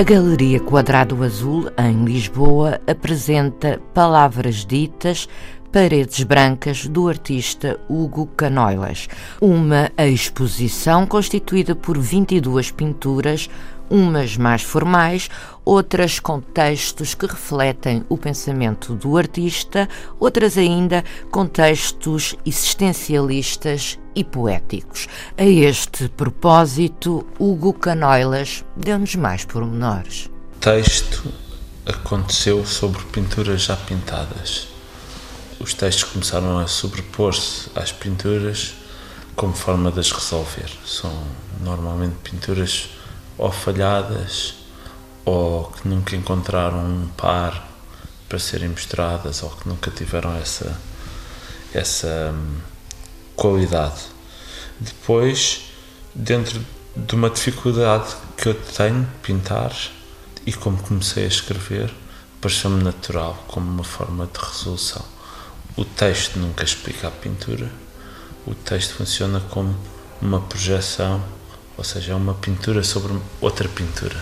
A Galeria Quadrado Azul, em Lisboa, apresenta Palavras Ditas, Paredes Brancas, do artista Hugo Canoilas. Uma exposição constituída por 22 pinturas, umas mais formais, outras com textos que refletem o pensamento do artista, outras ainda com textos existencialistas e poéticos. A este propósito, Hugo Canoilas deu-nos mais pormenores. Texto aconteceu sobre pinturas já pintadas. Os textos começaram a sobrepor-se às pinturas como forma de as resolver. São normalmente pinturas ou falhadas ou que nunca encontraram um par para serem mostradas ou que nunca tiveram essa essa hum, qualidade. Depois, dentro de uma dificuldade que eu tenho de pintar e como comecei a escrever, pareceu-me natural como uma forma de resolução. O texto nunca explica a pintura, o texto funciona como uma projeção ou seja, é uma pintura sobre outra pintura.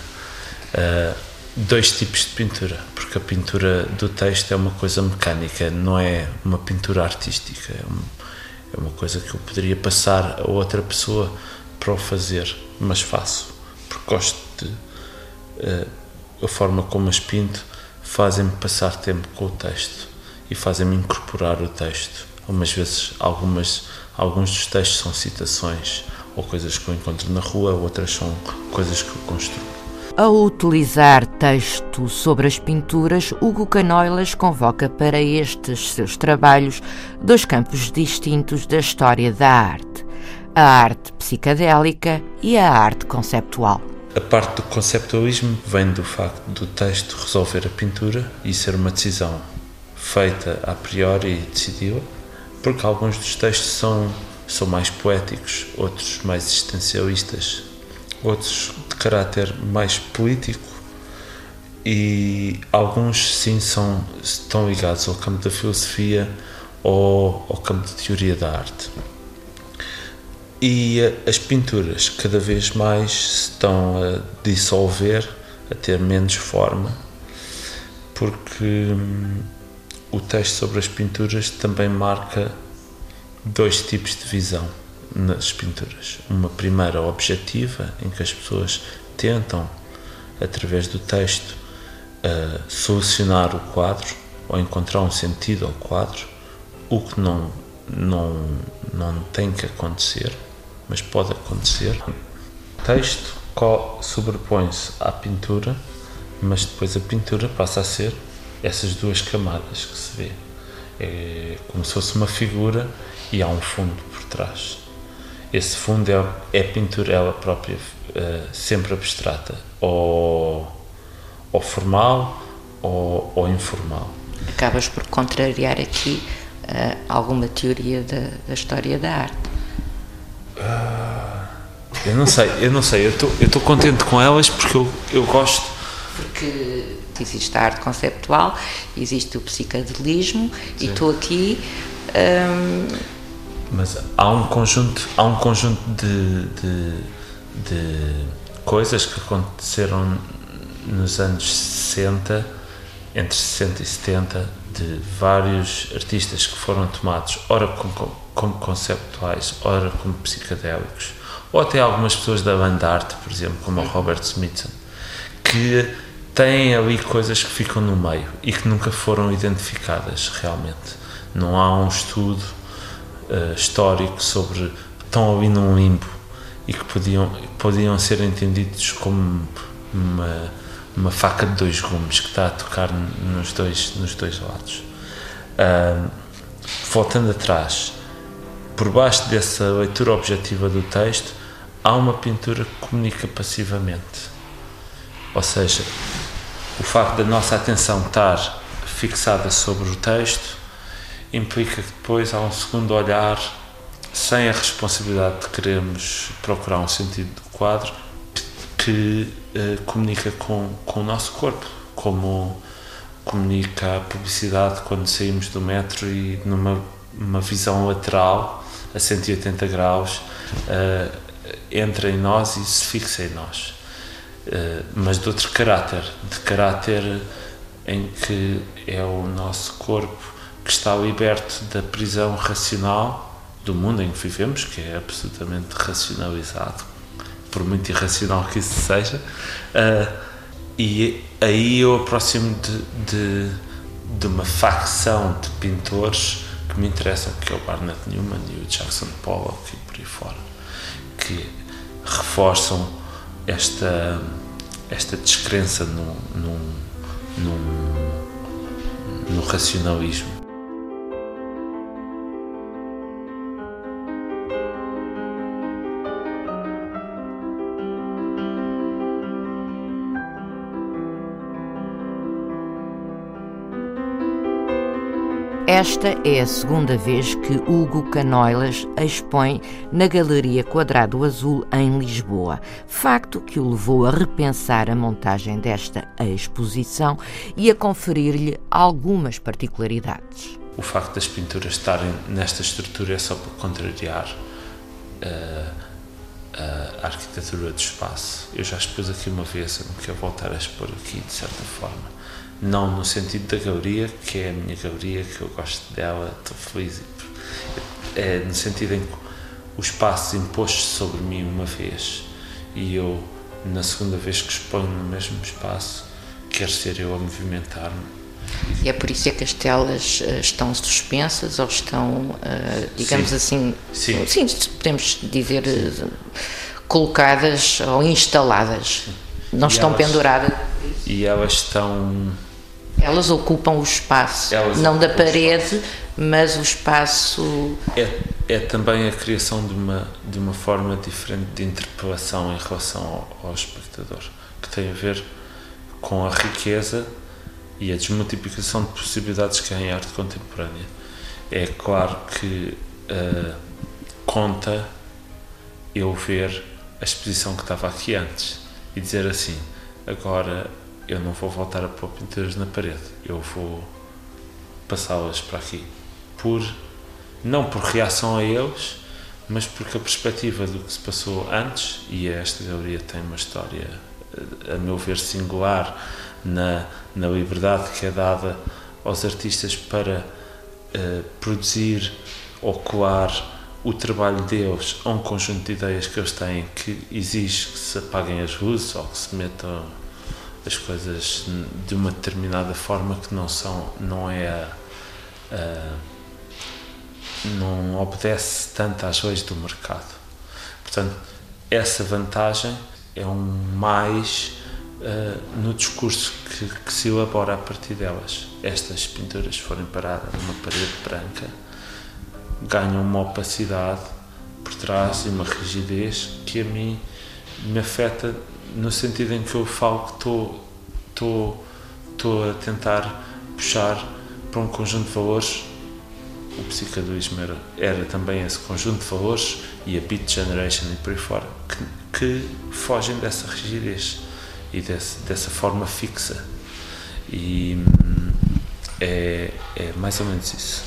Uh, dois tipos de pintura, porque a pintura do texto é uma coisa mecânica, não é uma pintura artística, é uma, é uma coisa que eu poderia passar a outra pessoa para o fazer, mas faço, porque gosto de. Uh, a forma como as pinto fazem-me passar tempo com o texto e fazem-me incorporar o texto. Algumas vezes, algumas, alguns dos textos são citações ou coisas que eu encontro na rua, outras são coisas que eu construo. Ao utilizar texto sobre as pinturas, Hugo Canoilas convoca para estes seus trabalhos dois campos distintos da história da arte: a arte psicadélica e a arte conceptual. A parte do conceptualismo vem do facto do texto resolver a pintura e ser uma decisão feita a priori e decidida, porque alguns dos textos são são mais poéticos, outros mais existencialistas, outros de caráter mais político e alguns sim são estão ligados ao campo da filosofia ou ao campo de teoria da arte. E as pinturas cada vez mais estão a dissolver, a ter menos forma, porque hum, o texto sobre as pinturas também marca dois tipos de visão nas pinturas. Uma primeira objetiva, em que as pessoas tentam, através do texto, uh, solucionar o quadro ou encontrar um sentido ao quadro, o que não, não, não tem que acontecer, mas pode acontecer. O texto sobrepõe-se à pintura, mas depois a pintura passa a ser essas duas camadas que se vê. É como se fosse uma figura e há um fundo por trás. Esse fundo é, é a pintura ela própria, uh, sempre abstrata, ou, ou formal ou, ou, informal. Acabas por contrariar aqui uh, alguma teoria da, da, história da arte. Uh, eu não sei, eu não sei, eu estou contente com elas porque eu, eu gosto. Porque existe a arte conceptual, existe o psicadelismo Sim. e estou aqui. Um, mas há um conjunto, há um conjunto de, de, de coisas que aconteceram nos anos 60, entre 60 e 70, de vários artistas que foram tomados, ora como, como conceptuais, ora como psicadélicos, ou até algumas pessoas da banda arte, por exemplo, como o Robert Smithson, que têm ali coisas que ficam no meio e que nunca foram identificadas realmente. Não há um estudo uh, histórico sobre estão ali num limbo e que podiam, podiam ser entendidos como uma, uma faca de dois gumes que está a tocar nos dois, nos dois lados. Uh, voltando atrás, por baixo dessa leitura objetiva do texto, há uma pintura que comunica passivamente. Ou seja, o facto da nossa atenção estar fixada sobre o texto implica que depois há um segundo olhar sem a responsabilidade de querermos procurar um sentido do quadro que uh, comunica com, com o nosso corpo, como comunica a publicidade quando saímos do metro e numa uma visão lateral a 180 graus uh, entra em nós e se fixa em nós. Uh, mas de outro caráter, de caráter em que é o nosso corpo que está liberto da prisão racional do mundo em que vivemos, que é absolutamente racionalizado, por muito irracional que isso seja, uh, e aí eu aproximo de, de, de, uma facção de pintores que me interessam, que é o Barnett Newman e o Jackson Pollock e por aí fora, que reforçam esta, esta descrença no, no, no, no racionalismo. Esta é a segunda vez que Hugo Canoilas expõe na Galeria Quadrado Azul em Lisboa, facto que o levou a repensar a montagem desta exposição e a conferir-lhe algumas particularidades. O facto das pinturas estarem nesta estrutura é só para contrariar uh, a arquitetura do espaço. Eu já expus aqui uma vez, eu não quero voltar a expor aqui de certa forma não no sentido da galeria, que é a minha galeria, que eu gosto dela, estou feliz. É no sentido em que o espaço impôs sobre mim uma vez e eu, na segunda vez que exponho no mesmo espaço, quero ser eu a movimentar-me. E é por isso é que as telas uh, estão suspensas ou estão, uh, digamos sim. assim, sim. sim. podemos dizer, uh, colocadas ou instaladas. Não e estão elas, penduradas. E elas estão elas ocupam o espaço, Elas não da parede, mas o espaço. É, é também a criação de uma, de uma forma diferente de interpelação em relação ao, ao espectador, que tem a ver com a riqueza e a desmultiplicação de possibilidades que há em arte contemporânea. É claro que uh, conta eu ver a exposição que estava aqui antes e dizer assim, agora eu não vou voltar a pôr pinturas na parede, eu vou passá-las para aqui. Por, não por reação a eles, mas porque a perspectiva do que se passou antes, e esta galeria tem uma história, a meu ver, singular na, na liberdade que é dada aos artistas para uh, produzir ou colar o trabalho deles a um conjunto de ideias que eles têm que exige que se apaguem as luzes ou que se metam as coisas de uma determinada forma que não são, não é a, a, não obedece tanto às leis do mercado. Portanto, essa vantagem é um mais uh, no discurso que, que, se elabora a partir delas. Estas pinturas forem paradas numa parede branca, ganham uma opacidade por trás e uma rigidez que a mim me afeta no sentido em que eu falo que estou, estou, estou a tentar puxar para um conjunto de valores. O psicadulismo era, era também esse conjunto de valores e a Beat Generation e por aí fora, que, que fogem dessa rigidez e desse, dessa forma fixa. E hum, é, é mais ou menos isso.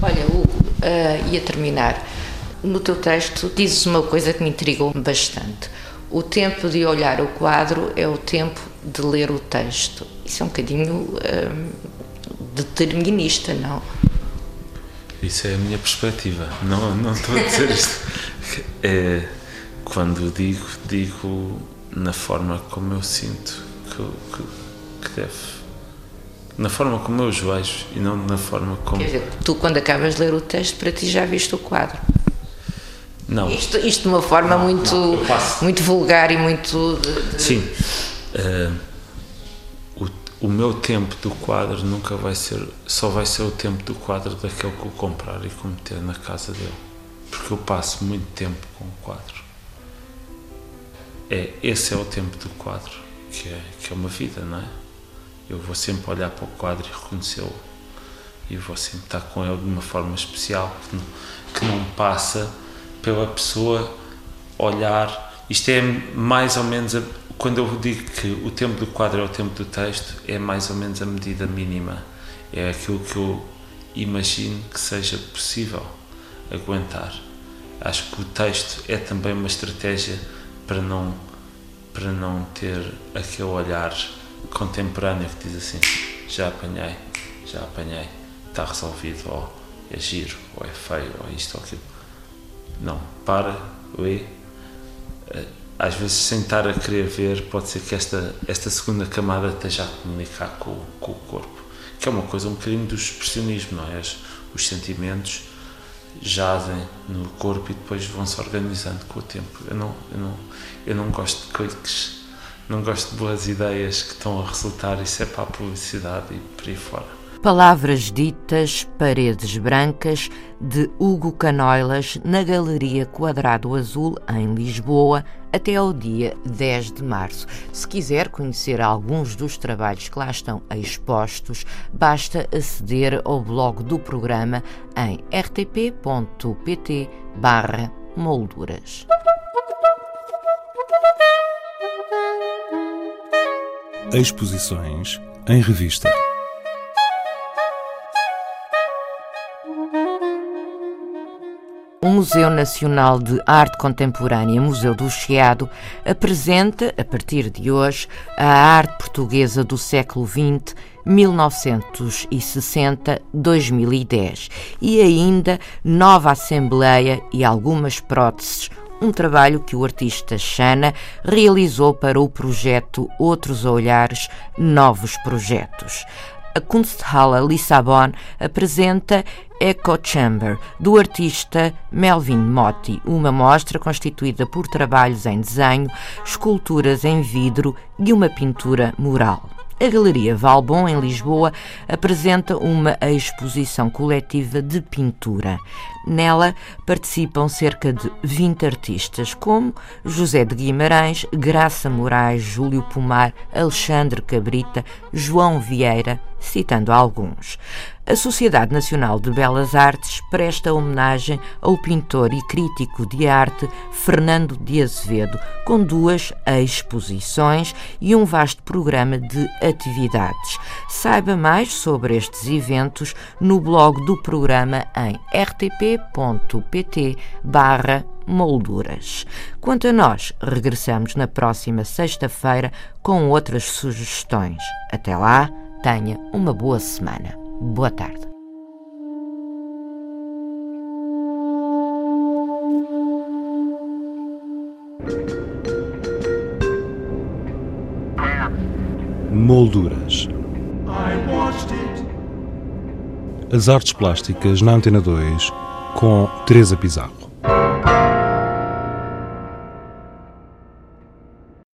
Olha, Hugo, uh, ia terminar. No teu texto dizes uma coisa que me intrigou bastante o tempo de olhar o quadro é o tempo de ler o texto. Isso é um bocadinho hum, determinista, não? Isso é a minha perspectiva. Não, não estou a dizer isto. É, quando digo, digo na forma como eu sinto que, que, que deve. Na forma como eu os vejo e não na forma como. Quer dizer, tu, quando acabas de ler o texto, para ti já viste o quadro. Não. Isto, isto de uma forma não, muito, não, muito vulgar e muito. De, de... Sim. Uh, o, o meu tempo do quadro nunca vai ser. Só vai ser o tempo do quadro daquele que eu comprar e cometer na casa dele. Porque eu passo muito tempo com o quadro. É, esse é o tempo do quadro. que é, que é uma vida, não é? Eu vou sempre olhar para o quadro e reconhecê-lo. E vou sempre estar com ele de uma forma especial, que não, que não passa pela pessoa olhar. Isto é mais ou menos, a, quando eu digo que o tempo do quadro é o tempo do texto, é mais ou menos a medida mínima. É aquilo que eu imagino que seja possível aguentar. Acho que o texto é também uma estratégia para não para não ter aquele olhar contemporâneo que diz assim já apanhei, já apanhei, está resolvido, ou é giro, ou é feio, ou isto ou aquilo. Não, para, lê. Eh, às vezes, sem estar a querer ver, pode ser que esta, esta segunda camada esteja a comunicar com, com o corpo, que é uma coisa um bocadinho do expressionismo, não é? Os, os sentimentos jazem no corpo e depois vão se organizando com o tempo. Eu não, eu não, eu não gosto de cliques, não gosto de boas ideias que estão a resultar, isso é para a publicidade e por aí fora. Palavras ditas, paredes brancas, de Hugo Canoilas, na Galeria Quadrado Azul, em Lisboa, até ao dia 10 de março. Se quiser conhecer alguns dos trabalhos que lá estão expostos, basta aceder ao blog do programa em rtp.pt barra molduras. Exposições em revista. O Museu Nacional de Arte Contemporânea, Museu do Chiado, apresenta, a partir de hoje, a arte portuguesa do século XX, 1960-2010, e ainda Nova Assembleia e algumas próteses, um trabalho que o artista Xana realizou para o projeto Outros Olhares, Novos Projetos. A Kunsthalle Lissabon apresenta Echo Chamber, do artista Melvin Motti, uma mostra constituída por trabalhos em desenho, esculturas em vidro e uma pintura mural. A Galeria Valbon, em Lisboa, apresenta uma exposição coletiva de pintura. Nela participam cerca de 20 artistas, como José de Guimarães, Graça Moraes, Júlio Pomar, Alexandre Cabrita, João Vieira, citando alguns a Sociedade Nacional de Belas Artes presta homenagem ao pintor e crítico de arte Fernando de Azevedo, com duas exposições e um vasto programa de atividades. Saiba mais sobre estes eventos no blog do programa em rtp.pt barra molduras. Quanto a nós, regressamos na próxima sexta-feira com outras sugestões. Até lá, tenha uma boa semana. Boa tarde. Molduras. As artes plásticas na Antena 2 com Teresa Pizarro.